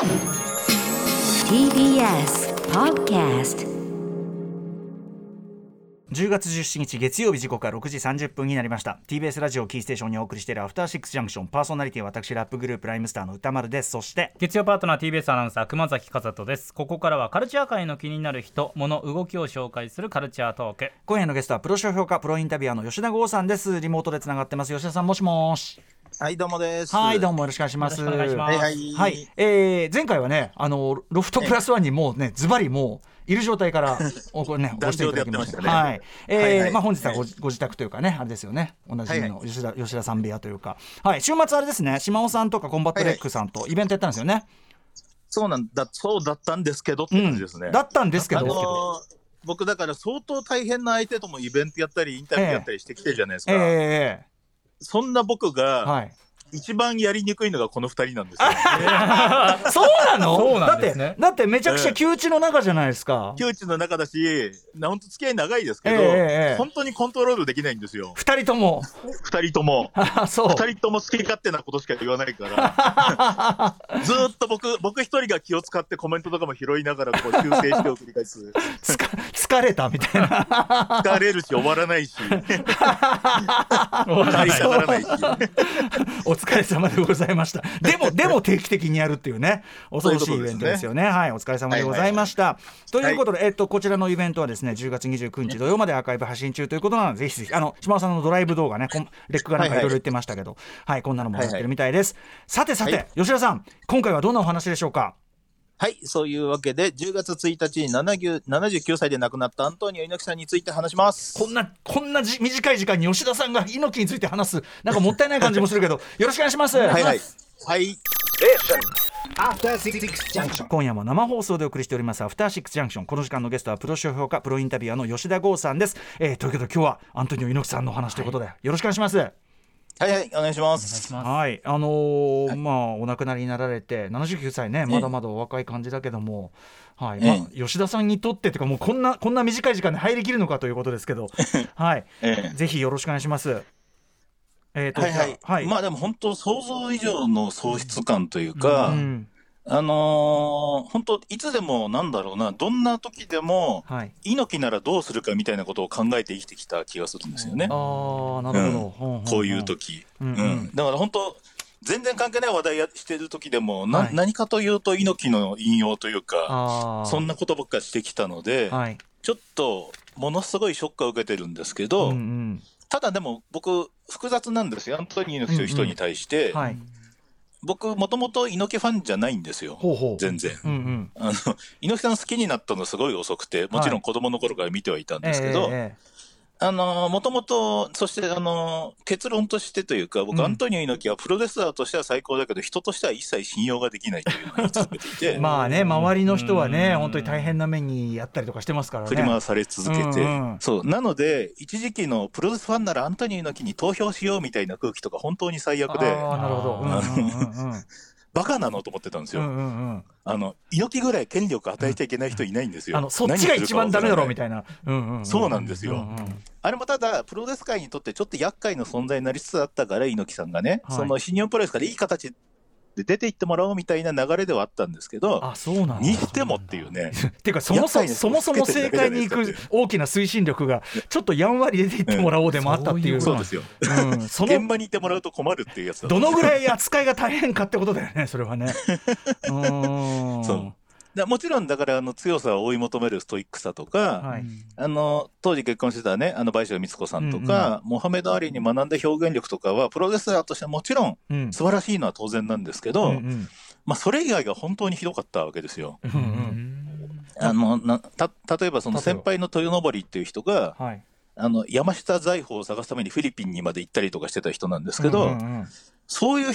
TBS Podcast 10月17日月曜日時刻は6時30分になりました。TBS ラジオキーステーションにお送りしているアフターシックスジャンクション。パーソナリティは私ラップグループライムスターの歌丸です。そして。月曜パートナー TBS アナウンサー熊崎和人です。ここからはカルチャー界の気になる人物動きを紹介するカルチャートーク。今夜のゲストはプロ書評価プロインタビュアーの吉田剛さんです。リモートでつながってます。吉田さんもしもしはい、どうもです。はいどうもよろしくお願いします。はいはい。はい、えー、前回はねあのロフトプラスワンにもうねズバリもういる状態から おこれね。ご出演いただきましたね。はい、えーはいはい。まあ本日はご,、はい。ご自宅というかねあれですよね。おなじみのは吉田,、吉田さん部屋というか。はい。週末あれですね島尾さんとかコンバットレックさんとイベントやったんですよね、そうなんだ、そうだったんですけどって感じですね。だったんですけど。あのー僕だから相当大変な相手ともイベントやったりインタビューやったりしてきてるじゃないですか。えそんな僕がはい。一番やりにくいのがこの二人なんですよ。そうなの？そうなんですね。だってだってめちゃくちゃ窮地の中じゃないですか、窮地の中だし、な本当付き合い長いですけど、ええええ本当にコントロールできないんですよ。二人とも。二人とも。あそう。二人とも好き勝手なことしか言わないから、ずーっと僕、僕一人が気を使ってコメントとかも拾いながらこう修正してを繰り返す。つか疲れたみたいな。疲れるし終わらないし、大したならないし。お疲れ様でございました。でも、でも定期的にやるっていうね、恐ろしいイベントですよね。はい、お疲れ様でございました。ということで、えっと、こちらのイベントはですね、10月29日土曜までアーカイブ発信中ということなので、ぜひぜひ、あの、島尾さんのドライブ動画ね、こんレックがなんかいろいろ言ってましたけど、はい、こんなのもやってるみたいです。さてさて、はい。吉田さん、今回はどんなお話でしょうか？はい、そういうわけで、10月1日に70 79歳で亡くなったアントニオ猪木さんについて話します。こんな、こんなじ短い時間に吉田さんが猪木について話す、なんかもったいない感じもするけど、よろしくお願いします。はいはい。はい。After Six Junction 今夜も生放送でお送りしておりますアフターシックスジャンクションこの時間のゲストはプロ書評価プロインタビュアーの吉田剛さんです、えー、ということで今日はアントニオ猪木さんのお話ということで、よろしくお願いしますはいはい、お願いします。しまはい。あのーまあお亡くなりになられて79歳ねまだまだお若い感じだけども、はい。まあ、吉田さんにとってというかもうこんなこんな短い時間で入りきるのかということですけど はい。えぜひよろしくお願いします。えーとはいはい。はい。まあでも本当想像以上の喪失感というか、うんあのー本当いつでもなんだろうな、どんな時でも、はい。猪木ならどうするかみたいなことを考えて生きてきた気がするんですよね。ああなるほど、こういう時。うんううん。んだから本当、全然関係ない話題やしてる時でも、なはい。何かというと猪木の引用というか、そんなことばっかりしてきたので、はい。ちょっとものすごいショックを受けてるんですけど、うんうん。ただでも僕、複雑なんですよ、アントニオ猪木という人に対して、はい僕、もともと猪木ファンじゃないんですよ、ほうほう。全然。うんうん。あの猪木さん好きになったのすごい遅くて、もちろん子供の頃から見てはいたんですけど、ええあの、もともと、そして、あの、結論としてというか、僕、うん。アントニオ猪木はプロレスラーとしては最高だけど、人としては一切信用ができないというのをていて、まあね周りの人はねうん。本当に大変な目にやったりとかしてますからね。振り回され続けて、うんうんそう。なので、一時期のプロレスファンならアントニオ猪木に投票しようみたいな空気とか本当に最悪で、ああなるほど。うんうんうんうん バカなのと思ってたんですよ。うんうんうん。あの、猪木ぐらい権力与えちゃいけない人いないんですよ。あのそっちが一番ダメだろうみたいたいな。うんうんうん。そうなんですよ。うんうん。あれもただ、プロレス界にとってちょっと厄介な存在になりつつあったから、猪木さんがね、はい。その新日本プロレスからいい形で出ていってもらおうみたいな流れではあったんですけど、あそうなんだ。にしてもっていうね。っ ていうかそもそもそもそも正解に行く大きな推進力がちょっとやんわり出ていってもらおうでもあったっていう。そうですよ。うんその現場にいてもらうと困るっていうやつどのぐらい扱いが大変かってことだよねそれはね。うーん。そうだもちろん、だから、あの、強さを追い求めるストイックさとか、はい。あの、当時結婚してたね、あの、倍賞光子さんとか、モハメド・アリに学んだ表現力とかは、プロレスラーとしてはもちろんうん。素晴らしいのは当然なんですけど、うんうん。まあ、それ以外が本当にひどかったわけですよ。うんうん。あの、な、た、例えばその先輩の豊登っていう人が、はい。あの、山下財宝を探すためにフィリピンにまで行ったりとかしてた人なんですけど、うんうんそういう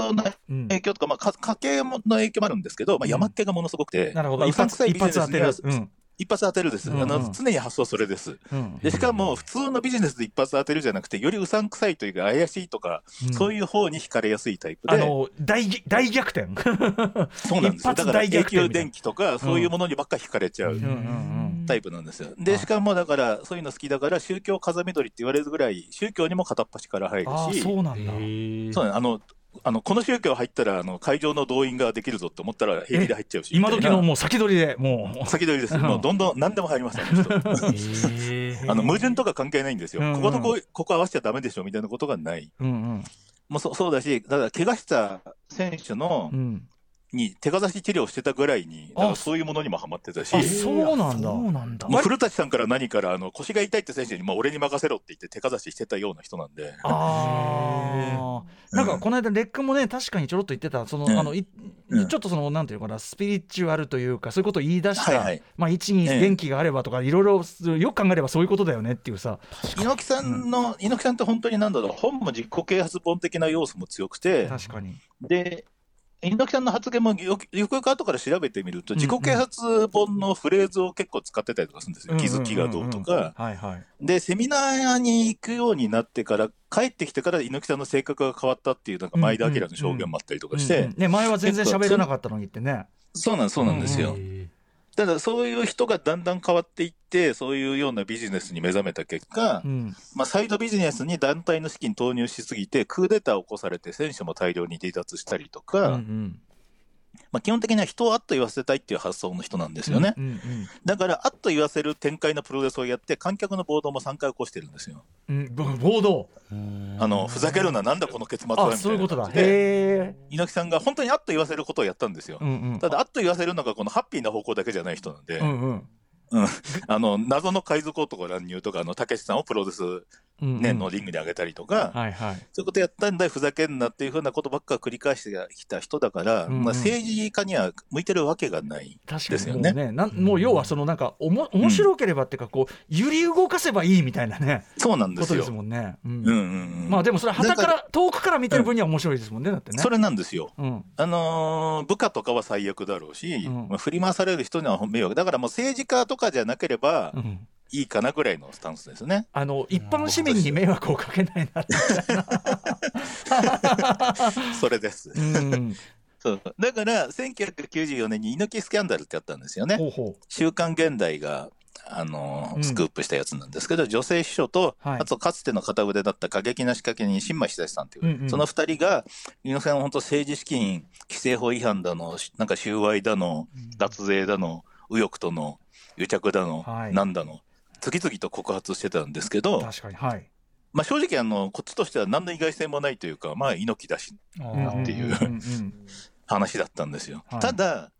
人のうん影響とか、まあ、か家計の影響もあるんですけど、まあ、山っ気がものすごくて、なるほど。一まあうさんく一いビジネスには発当てる。うん。一発当てるです。うんうん。あの、常に発想それです。うん。で、しかも、普通のビジネスで一発当てるじゃなくて、よりうさんくさいというか、怪しいとか、うん。そういう方に惹かれやすいタイプで、あの大大逆転。そうなんですだから、永久電気とか、そういうものにばっか惹かれちゃううんうんタイプなんですよ。で、しかも、だから、そういうの好きだから、宗教風緑って言われるぐらい、宗教にも片っ端から入るし、そうなんだ。そうね、あの、あのこの宗教入ったらあの会場の動員ができるぞって思ったら平気で入っちゃうし、今時のもう先取りでもう。先取りです、もうどんどん何でも入ります、あの人。へー。あの矛盾とか関係ないんですよ、うんうん。こことこここ合わせちゃダメでしょみたいなことがない、うんうん。もうそそうだし、だから怪我した選手のうんに手かざし治療してたぐらいに、だかあらそういうものにもハマってたし、あそうなんだ。そうなんだ。もう古舘さんから何からあの腰が痛いって選手に、もう俺に任せろって言って手かざししてたような人なんで、ああ、なんかこの間、レックもね、確かにちょろっと言ってた、その、うん。あの、いうん。ちょっとその、なんていうのかな、スピリチュアルというか、そういうことを言い出した、はいはい。まあ、一にええ。元気があればとか、いろいろ、よく考えればそういうことだよねっていうさ、猪木さんの、猪木さんって本当になんだろう、本も自己啓発本的な要素も強くて、確かに。で、猪木さんの発言もよくよくよく後から調べてみると、うんうん。自己啓発本のフレーズを結構使ってたりとかするんですよ、気づきがどうとんんんんか。で、セミナーに行くようになってから、帰ってきてから猪木さんの性格が変わったっていう、なんか前田明の証言もあったりとかして、うんうん。ね、前は全然喋れなかったのにってね。そうなんそうなんですよ。へただ、そういう人がだんだん変わっていって、そういうようなビジネスに目覚めた結果、うん。まあ、サイドビジネスに団体の資金投入しすぎて、クーデターを起こされて、選手も大量に離脱したりとか、うんうんまあ、基本的には人をあっと言わせたいっていう発想の人なんですよね。うんうんだから、あっと言わせる展開のプロレスをやって、観客の暴動も3回起こしてるんですよ。うん暴動。あの、ふざけるな、なんだこの結末はみたあ、いそういうことだ。へえ。猪木さんが本当にあっと言わせることをやったんですよう。んうん。ただ、あっと言わせるのが、このハッピーな方向だけじゃない人なんで、うんうん。あの、謎の海賊男乱入とか、あの、たけしさんをプロレスうんうんね、のリングに上げたりとか、はいはい。そういうことやったんだよ、ふざけんなっていうふうなことばっか繰り返してきた人だから、うんうんまあ、政治家には向いてるわけがない。確かですよねにもうね、もう要はそのなんかおも面白ければっていうかこう揺り動かせばいいみたいなねそうなんですよ。ことですもんね。うんうんうんうん。まあでもそれはたかだら遠くから見てる分には面白いですもんねだってね。それなんですよ。うんあのー部下とかは最悪だろうし、うんまあ、振り回される人には迷惑。だからもう政治家とかじゃなければうんいいかなぐらいのスタンスですね。あの一般市民に迷惑をかけないな。それです。うん。そう。だから、1994年に猪木スキャンダルってあったんですよね。ほうほ週刊現代が、あのスクープしたやつなんですけど、女性秘書と、はい。あとかつての片腕だった過激な仕掛け人、新米久志さんという、うんうん。その二人が、猪木さんは本当政治資金規正法違反だの、しなんか収賄だの、脱税だの、右翼との癒着だの、はい。なんだの、次々と告発してたんですけど、確かにはい。まあ、正直あの、こっちとしては何の意外性もないというか、まあ、猪木だしーっていううんうん話だったんですよ。はいただ、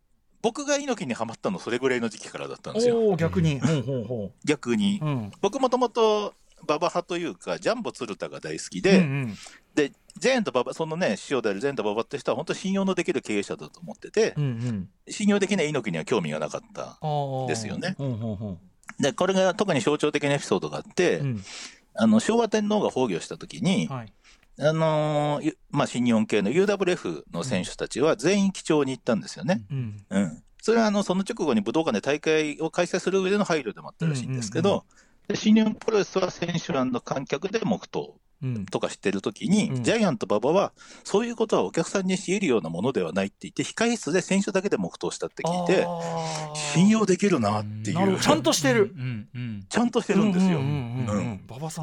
僕が猪木にハマったのそれぐらいの時期からだったんですよ。逆に。ほうほうほ逆に。う。うん僕もともと馬場派というか、ジャンボ鶴田が大好きうんで、うんで、ジェーンと馬場、そのね、師匠であるジェーンと馬場って人は本当信用のできる経営者だと思っててう、んうん信用できない猪木には興味がなかった。ですよねほうほうほで、これが特に象徴的なエピソードがあって、う。うんあの、昭和天皇が崩御した時に、はい。あのーゆまあ、新日本系の UWF の選手たちは全員基調に行ったんですよね。うんうん。それはあの、その直後に武道館で大会を開催する上での配慮でもあったらしいんですけうんうんど、で新日本プロレスは選手団の観客で黙祷うん。とかしてるときに、うん。ジャイアント馬場は、そういうことはお客さんに強いるようなものではないって言って、控え室で選手だけで黙祷したって聞いて、信用できるなっていう、ちゃんとしてる。うんうんちゃんとしてるんですよ。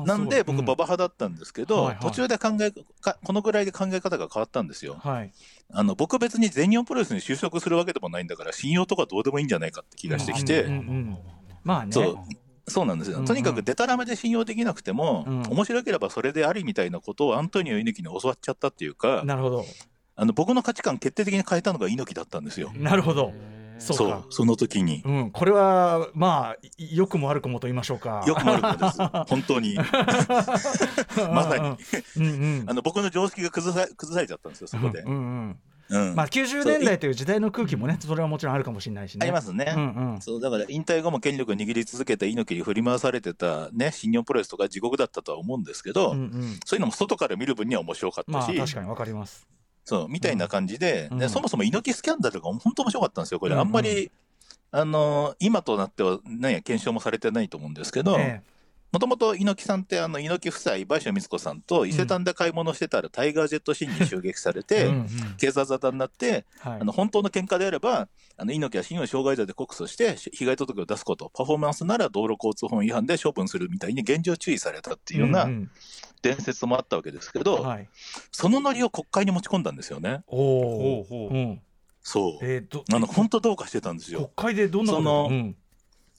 なんで、僕、馬場場派だったんですけど、はいはい。途中で考えか、このぐらいで考え方が変わったんですよ。はい。あの僕、別に全日本プロレスに就職するわけでもないんだから、信用とかどうでもいいんじゃないかって気がしてきて、まあね。そうなんですよ、うんうんとにかくでたらめで信用できなくても、うん面白ければそれでありみたいなことをアントニオ猪木に教わっちゃったっていうか、なるほど。あの僕の価値観、決定的に変えたのが猪木だったんですよ。なるほど。そうそうか。その時に。うん、これはまあい良くも悪くもと言いましょうか。よくも悪くもです。本当に。まさに。あの僕の常識が崩さ崩されちゃったんですよ、そこでう。んうんうんまあ90年代という時代の空気もね、それはもちろんあるかもしれないしね。ありますね。うんうん。そうだから引退後も権力を握り続けた猪木に振り回されてた、ね、新日本プロレスとか地獄だったとは思うんですけど、うんうん。そういうのも外から見る分には面白かったし、まあ確かにわかります。そうみたいな感じで、うんでそもそも猪木スキャンダルが本当面白かったんですよ、これ、うんうんあんまり、あの今となっては、なんや、検証もされてないと思うんですけど、えもともと猪木さんってあの猪木夫妻倍賞美津子さんと伊勢丹で買い物してたらタイガージェットシーンに襲撃されて、うんうん。警察沙汰になって、はい。あの本当の喧嘩であればあの猪木は信用傷害罪で告訴して被害届を出すこと。パフォーマンスなら道路交通法違反で処分するみたいに厳重注意されたっていうようなうん伝説もあったわけですけど、うんはい、そのノリを国会に持ち込んだんですよね。おおそう。えー、どあの本当どうかしてたんですよ。国会でどんなこと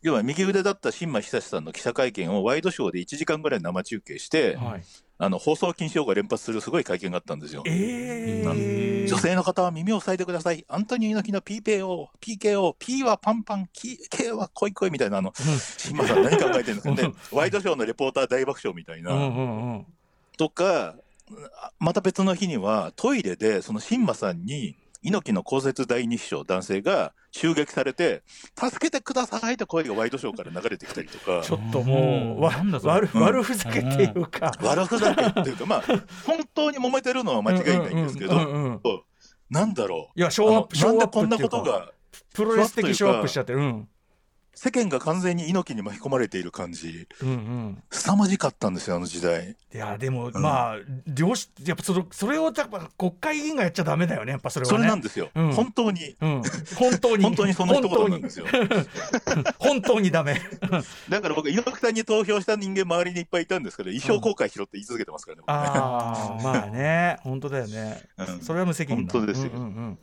要は右腕だった新馬久志さんの記者会見をワイドショーで1時間ぐらい生中継して、はい、あの放送禁止用語が連発するすごい会見があったんですよ。えー、女性の方は耳を塞いでください。アントニオ猪木の PKO、PKO、P はパンパン、K K は恋恋みたいな、あの、新馬さん何考えてるんですかね。ワイドショーのレポーター大爆笑みたいな。うんうんうんとか、あまた別の日にはトイレでその新馬さんに猪木の公設第二秘書男性が襲撃されて、助けてくださいって声がワイドショーから流れてきたりとか。ち、ょっともうわなんだそれ。悪うん。悪ふざけっていうか、悪ふざけっていうか、まあ、本当に揉めてるのは間違いないんですけど、なんだろう。いやショーアップなんーアップでこんなこっていうかとがプロレス的ショーアップしちゃってるうん世間が完全に猪木に巻き込まれている感じ、うんうん。凄まじかったんですよ、あの時代。いやでも、ん。まあ両しやっぱそのそれをやっぱ国会議員がやっちゃダメだよねやっぱそれはそねれなんですよ、うん。本当に。うん、本当に。本当にその一言なんですよ。本当に本当にダメ。だから僕、猪木さんに投票した人間、周りにいっぱいいたんですけど、一生後悔しろって言い続けてますからね、ああまあね。本当だよね、うん。それは無責任だ。本当ですよ。うんうんうん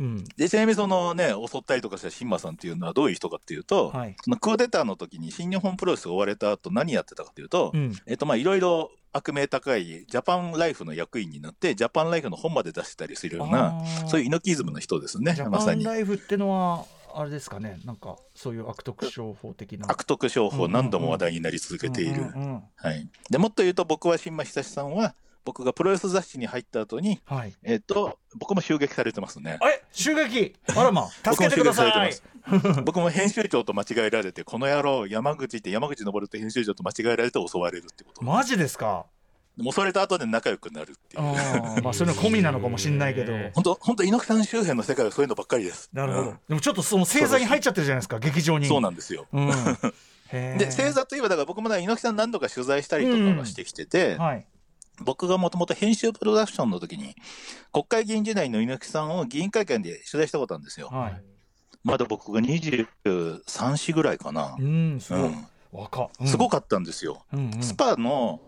うん。でちなみにそのね、襲ったりとかした新馬さんっていうのはどういう人かっていうと、はい。そのクーデターの時に新日本プロレスが追われた後何やってたかというと、うん。えっとまあいろいろ悪名高いジャパンライフの役員になって、ジャパンライフの本まで出してたりするような、そういう猪木イズムの人ですねまさに。パンライフってのはあれですかねなんかそういう悪徳商法的な。悪徳商法、何度も話題になり続けている。はい、でもっと言うと、僕は新馬久志さんは、僕がプロレス雑誌に入った後に、はい。えっと、僕も襲撃されてますね。え襲撃!あらま 助けてください。僕も編集長と間違えられて、この野郎、山口って山口登って編集長と間違えられて襲われるってこと。マジですか？もうそれと後で仲良くなるっていう。まあそれの込みなのかもしれないけど。へ 本当、本当猪木さん周辺の世界はそういうのばっかりです。なるほど、うん。でもちょっとその星座に入っちゃってるじゃないですか劇場に。そうなんですよ。うん。で、星座といえば、だから僕もだ猪木さん何度か取材したりとかはしてきてて、はい僕がもともと編集プロダクションの時に、国会議員時代の猪木さんを議員会見で取材したことあるんですよ。はい。まだ僕が23、4ぐらいかな。う。んすごい、うん。すごかったんですよ。うんうん。スパの、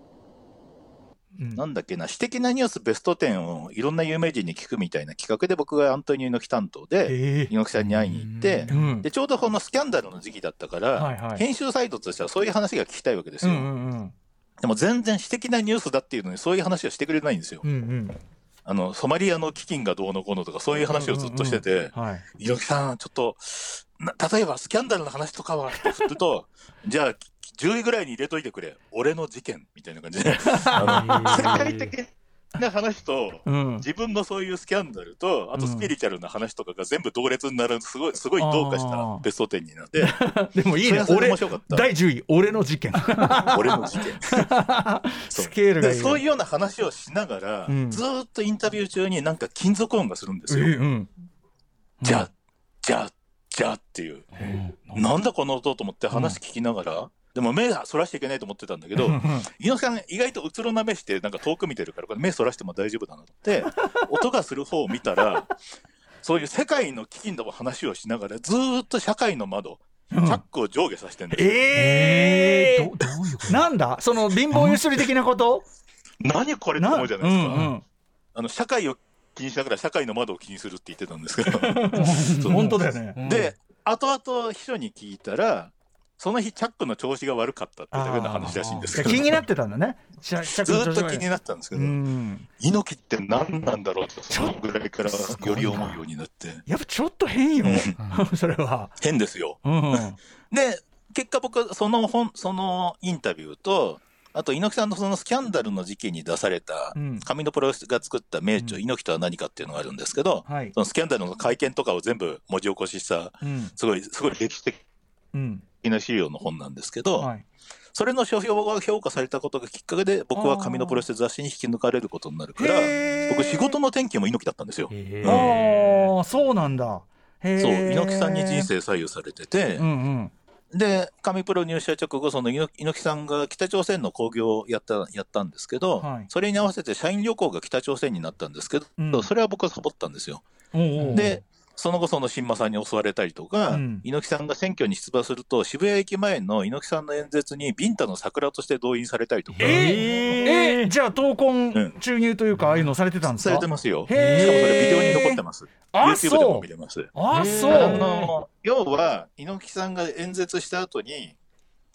うん。なんだっけな、私的なニュースベスト10をいろんな有名人に聞くみたいな企画で僕がアントニオ猪木担当で、ええ。猪木さんに会いに行ってう、ん。で、ちょうどこのスキャンダルの時期だったから、はいはい。編集サイトとしてはそういう話が聞きたいわけですよ。うんうんうんでも全然私的なニュースだっていうのにそういう話をしてくれないんですよ。うんうんあの、ソマリアの基金がどうのこうのとかそういう話をずっとしてて、はい猪木さん、ちょっと、な例えばスキャンダルの話とかはって振ると、じゃあ、10位ぐらいに入れといてくれ。俺の事件みたいな感じで。世界的な話と、うん。自分のそういうスキャンダルと、あとスピリチュアルな話とかが全部同列になる、すごい、すごいどうかしたベスト10になって、でもいいね。俺面白かった。第10位俺の事件。俺の事件。スケールがそういうような話をしながら、うん。ずーっとインタビュー中になんか金属音がするんですよ。えうん。じゃあ、じゃあ、じゃあっていう。なんだこの音と思って話聞きながら、でも目そらしちゃいけないと思ってたんだけど、猪木さん意外とうつろな目してなんか遠く見てるから、これ目そらしても大丈夫だなって、音がする方を見たら、そういう世界の危機の話をしながら、ずーっと社会の窓、チャックを上下させてるんですよ。ええどどういうこと？なんだ？その貧乏ゆすり的なこと？何これって思うじゃないですか。うんうん。あの社会を気にしながら社会の窓を気にするって言ってたんですけど。そう。本当だよね。で、後々秘書に聞いたら、その日、チャックの調子が悪かったっていうだけの話らしいんですけど、気になってたんだね。ずっと気になってたんですけうど、ん。猪木って何なんだろうって、そのぐらいからより思うようになって、やっぱちょっと変よ。それは。変ですよ。うん。で、結果僕、その本、そのインタビューと、あと猪木さんのそのスキャンダルの時期に出されたうん、紙のプロレスが作った名著、うん。猪木とは何かっていうのがあるんですけど、はい。そのスキャンダルの会見とかを全部文字起こしした、うん。すごい、すごい歴史的うん。な資料の本なんですけど、はい。それの書評が評価されたことがきっかけで、僕は紙のプロレス雑誌に引き抜かれることになるから、僕、仕事の転機も猪木だったんですよ。ああそうなんだ。そう、猪木さんに人生左右されてて、うんうん。で、神プロ入社直後、その猪猪木さんが北朝鮮の興行をやったやったんですけど、はい。それに合わせて社員旅行が北朝鮮になったんですけど、うん。それは僕はサボったんですよ。おうおう。で、その後、その新馬さんに襲われたりとか、うん。猪木さんが選挙に出馬すると、渋谷駅前の猪木さんの演説にビンタの桜として動員されたりとか、えー。じゃあ闘魂注入というかああいうのされてたんですか？されてますよ。しかもそれビデオに残ってます。あ YouTube でそう。も見れます。あそう。あの要は、猪木さんが演説した後に、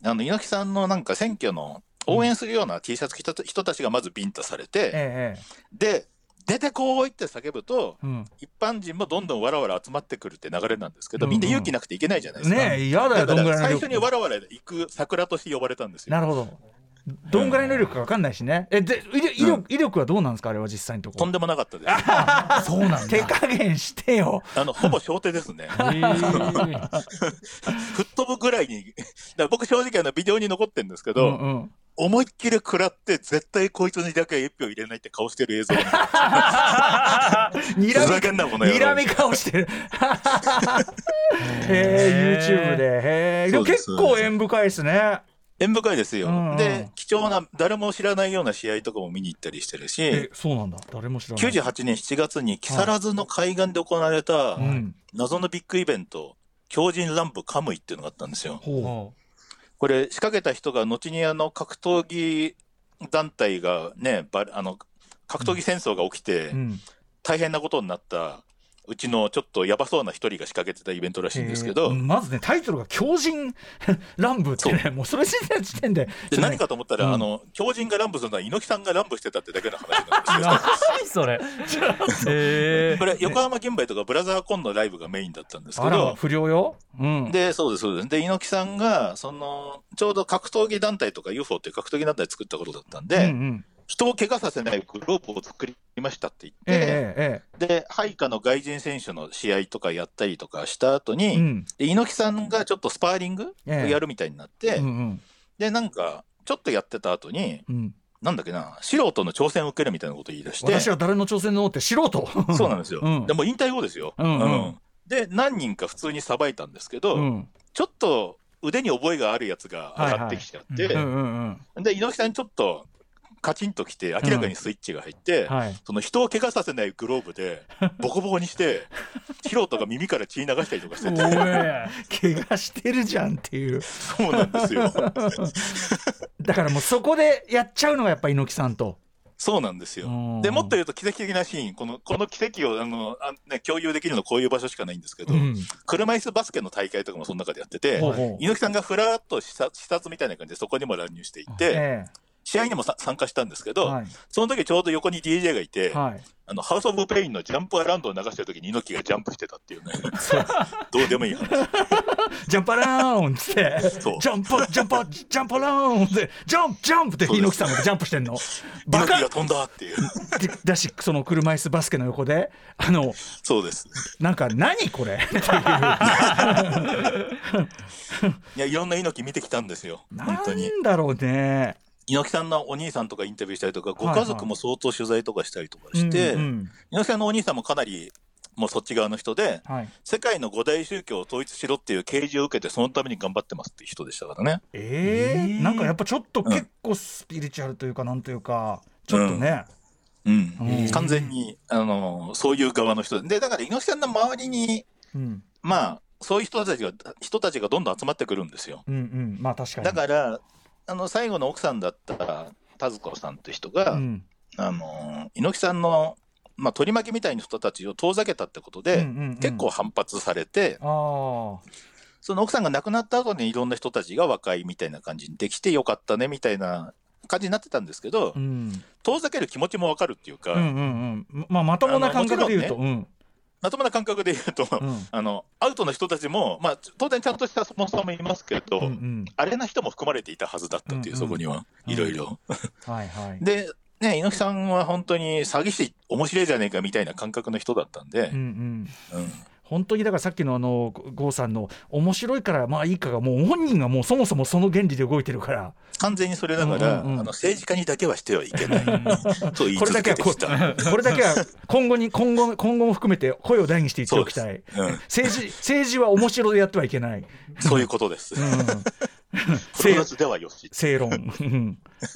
あの猪木さんのなんか選挙の応援するような T シャツ着た人たちがまずビンタされて、ええで、出てこいって叫ぶと、ええうん。一般人もどんどんわらわら集まってくるって流れなんですけど、うんみんな勇気なくていけないじゃないですか。ねえ嫌だよだからどんぐら最初にわらわら行く桜として呼ばれたんですよ。なるほど。どんぐらいの威力か分かんないしね。えで威力威力威力はどうなんですか？あれは実際のとこ。ろとんでもなかったです。そうなんだ 手加減してよ。あのほぼ小手ですね。吹っ飛ぶぐらいに、だ僕正直あのビデオに残ってるんですけど、うんうん思いっきり食らって絶対こいつにだけは一票入れないって顔してる映像。が にらふざけんなにらみ顔してる。へえ YouTube で。へえでも結構縁深いですね。縁深いですよ、うんうん。で貴重な誰も知らないような試合とかも見に行ったりしてるえしそうなんだ。誰も知らない。98年7月に木更津の海岸で行われたうん。謎のビッグイベント強靭乱舞カムイっていうのがあったんですよ。ほほこれ仕掛けた人が後にあの格闘技団体がねばあの格闘技戦争が起きて大変なことになったうちのちょっとやばそうな一人が仕掛けてたイベントらしいんですけど、えーまずねタイトルが強靭乱舞ってねもうそれ時点で。で何かと思ったら、うん。あの強靭が乱舞するのは猪木さんが乱舞してたってだけの話なんですよ。何それ。へ これ横浜銀杯とかブラザーコンのライブがメインだったんですけど、不良よ。うん。で、そうです、そうです。で、猪木さんが、その、ちょうど格闘技団体とか UFO っていう格闘技団体作ったことだったんで、うんうん人を怪我させないグローブを作りましたって言って、で、配下の外人選手の試合とかやったりとかした後に、えうん。で猪木さんがちょっとスパーリングをえ。えやるみたいになって、うんうん。で、なんか、ちょっとやってた後に、うん。なんだっけな、素人の挑戦を受けるみたいなことを言い出して、私は誰の挑戦のって素人？そうなんですよ。うん。でも引退後ですよ。うんうん。で、何人か普通にさばいたんですけど、うん。ちょっと腕に覚えがあるやつが上がってきちゃって、で、猪木さんにちょっとカチンときて、明らかにスイッチが入って、はい。その人を怪我させないグローブで、ボコボコにして、素人が耳から血流したりとかしてて、怪我してるじゃんっていう。そうなんですよ。だからもうそこでやっちゃうのがやっぱ猪木さんと。そうなんですよ。うん。でもっと言うと奇跡的なシーン、このこの奇跡をあのあ、ね、共有できるのこういう場所しかないんですけど、うん。車椅子バスケの大会とかもその中でやってて、ほうほう。猪木さんがふらっと視察視察みたいな感じでそこにも乱入していって、え試合にもさ参加したんですけど、えはいその時ちょうど横に DJ がいて、はいあのハウス・オブ・ペインのジャンプアラウンドを流してる時に猪木がジャンプしてたっていうね、どうでもいい話。ジャンプアラウンドってジャンプジャンプジャンプアラウンドでジャンプジャンプって猪木さんがジャンプしてんのバカ猪木が飛んだっていう。でだしその車椅子バスケの横であのそうです。なんか何これ？っていういや、いろんな猪木見てきたんですよ。本当にな。んだろうね猪木さんのお兄さんとかインタビューしたりとか、ご家族も相当取材とかしたりとかして、猪木さんのお兄さんもかなり、もうそっち側の人で、はい。世界の五大宗教を統一しろっていう啓示を受けて、そのために頑張ってますっていう人でしたからね。えー？えー。なんかやっぱちょっと結構スピリチュアルというかなんというかちょっとね、うん。うん。完全に、あの、そういう側の人で。で、だから猪木さんの周りに、うん、まあ、そういう人たちが、人たちがどんどん集まってくるんですよ。うんうん。まあ確かに。だから、あの、最後の奥さんだった田塚さんって人が、うん。あの、猪木さんの、まあ、取り巻きみたいな人たちを遠ざけたってことで、うんうんうん。結構反発されて、その奥さんが亡くなった後にいろんな人たちが和解みたいな感じにできてよかったねみたいな感じになってたんですけど、うん。遠ざける気持ちもわかるっていうか、うんうんうん。まあまともな感覚で言うと、うんまともな感覚で言うと、うん。あの、アウトの人たちも、まあ、当然ちゃんとしたスポンサーもいますけど、うんうん。あれな人も含まれていたはずだったっていう、うんうん。そこには、うんいろいろ。はいはい。で、ね、猪木さんは本当に詐欺師面白いじゃねえかみたいな感覚の人だったんでうん、うん。うん本当にだからさっきのあの郷さんの面白いからまあいいかがもう本人がもうそもそもその原理で動いてるから。完全にそれだから、うんうんうん。あの政治家にだけはしてはいけないと言いこれだけはこ続けてきた。これだけは今後に今後今後も含めて声を大にして言っておきたい。そうです。政治政治は面白でやってはいけない、そういうことです。うん。正論、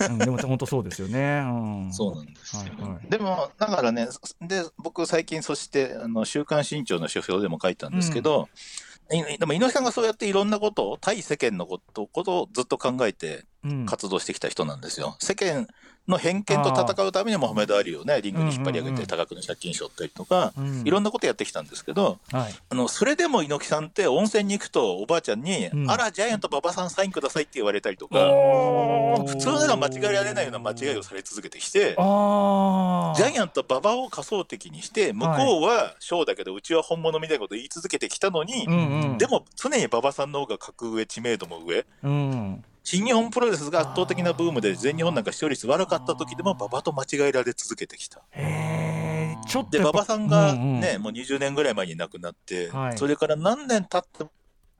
うんうん、でも本当そうですよね、うん、そうなんですよ。はいはい。でも、だからね、で、僕最近そして、あの、週刊新潮の書評でも書いたんですけど、いでも猪木さんがそうやっていろんなことを、対世間のことことをずっと考えてうん活動してきた人なんですよ。世間の偏見と戦うためにモハメド・アリをね、リングに引っ張り上げうんうんうんて多額の借金しょったりとか、うん。いろんなことやってきたんですけど、はい。あの、それでも猪木さんって温泉に行くとおばあちゃんに、うん。あら、ジャイアント馬場さんサインくださいって言われたりとか、普通なら間違えられないような間違いをされ続けてきて、ジャイアント馬場を仮想的にして、向こうはショーだけど、うちは本物みたいなことを言い続けてきたのに、うんうん。でも常に馬場さんの方が格上、知名度も上。うん新日本プロレスが圧倒的なブームで全日本なんか視聴率悪かった時でも馬場と間違えられ続けてきた。へえちょっとで、馬場さんがうんうん。ね、もう20年ぐらい前に亡くなって、はい。それから何年経って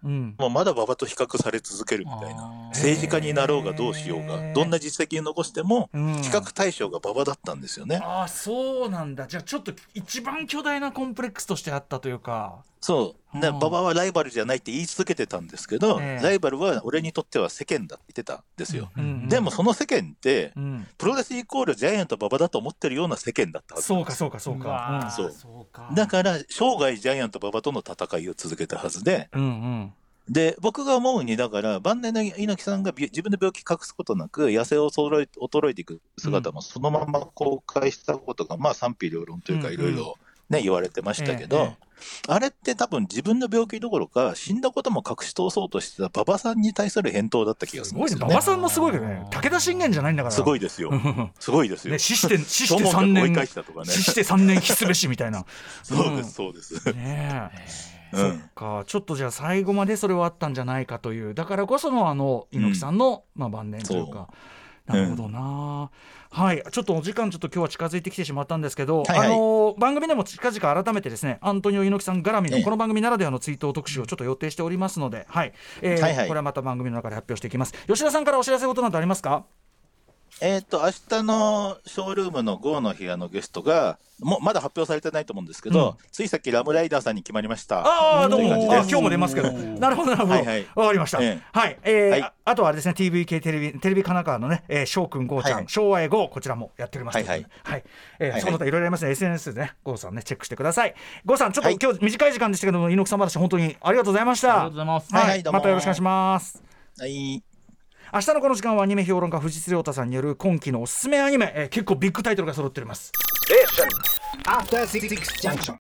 うん。もまだ馬場と比較され続けるみたいな。政治家になろうがどうしようが、どんな実績を残しても、うん。比較対象が馬場だったんですよね。ああそうなんだ。じゃあちょっと一番巨大なコンプレックスとしてあったというかそう。で、うん。馬場はライバルじゃないって言い続けてたんですけど、ええ。ライバルは俺にとっては世間だって言ってたんですよ。うんでもその世間って、うん。プロレスイコールジャイアント馬場だと思ってるような世間だったはずそうかそうかそううかそう。だから、生涯ジャイアント馬場との戦いを続けたはずで、うんうん。で、僕が思うに、だから、晩年の猪木さんがび自分の病気隠すことなく、痩せ衰え衰えていく姿もそのまま公開したことが、まあ賛否両論というか、うんいろいろね、言われてましたけど、えええあれって多分自分の病気どころか、死んだことも隠し通そうとしてた馬場さんに対する返答だった気がするんですよね。馬場さんもすごいけどね武田信玄じゃないんだからすごいですよ。すごいですよ。ね死して死して3ショモンが追い年ね。死して3年必すべしみたいなそうです、そうです。ねそっかちょっとじゃあ最後までそれはあったんじゃないかというだからこそのあの猪木さんの、まあ、晩年というかなるほどな、はい。ちょっとお時間ちょっと今日は近づいてきてしまったんですけど、はいはい。あの番組でも近々改めてですねアントニオ猪木さん絡みのええ。この番組ならではの追悼特集をちょっと予定しておりますので、はい。えーはいはい。これはまた番組の中で発表していきます。吉田さんからお知らせことなどありますか？えっ、と、明日のショールームの GO の部屋のゲストが、もうまだ発表されてないと思うんですけど、うん。ついさっきラムライダーさんに決まりました。ああどうも。今日も出ますけど。なるほどなるほど。わ、はいはい。かりました、ええ。はい、えーはい。ああとはあれですね TVK テレビテレビ神奈川のね、えー、翔くんゴーちゃん、はいはい。昭和へ GO こちらもやっておりますはいはい。はい。えーその他いろいろありますね。SNS でねゴーさんねチェックしてください。ゴーさんちょっと、はい。今日短い時間でしたけども猪木さん話本当にありがとうございました。ありがとうございます。はい、はいはいどうも。またよろしくお願いします。はい。明日のこの時間はアニメ評論家藤津亮太さんによる今期のおすすめアニメ、えー結構ビッグタイトルが揃っております After Six Junction.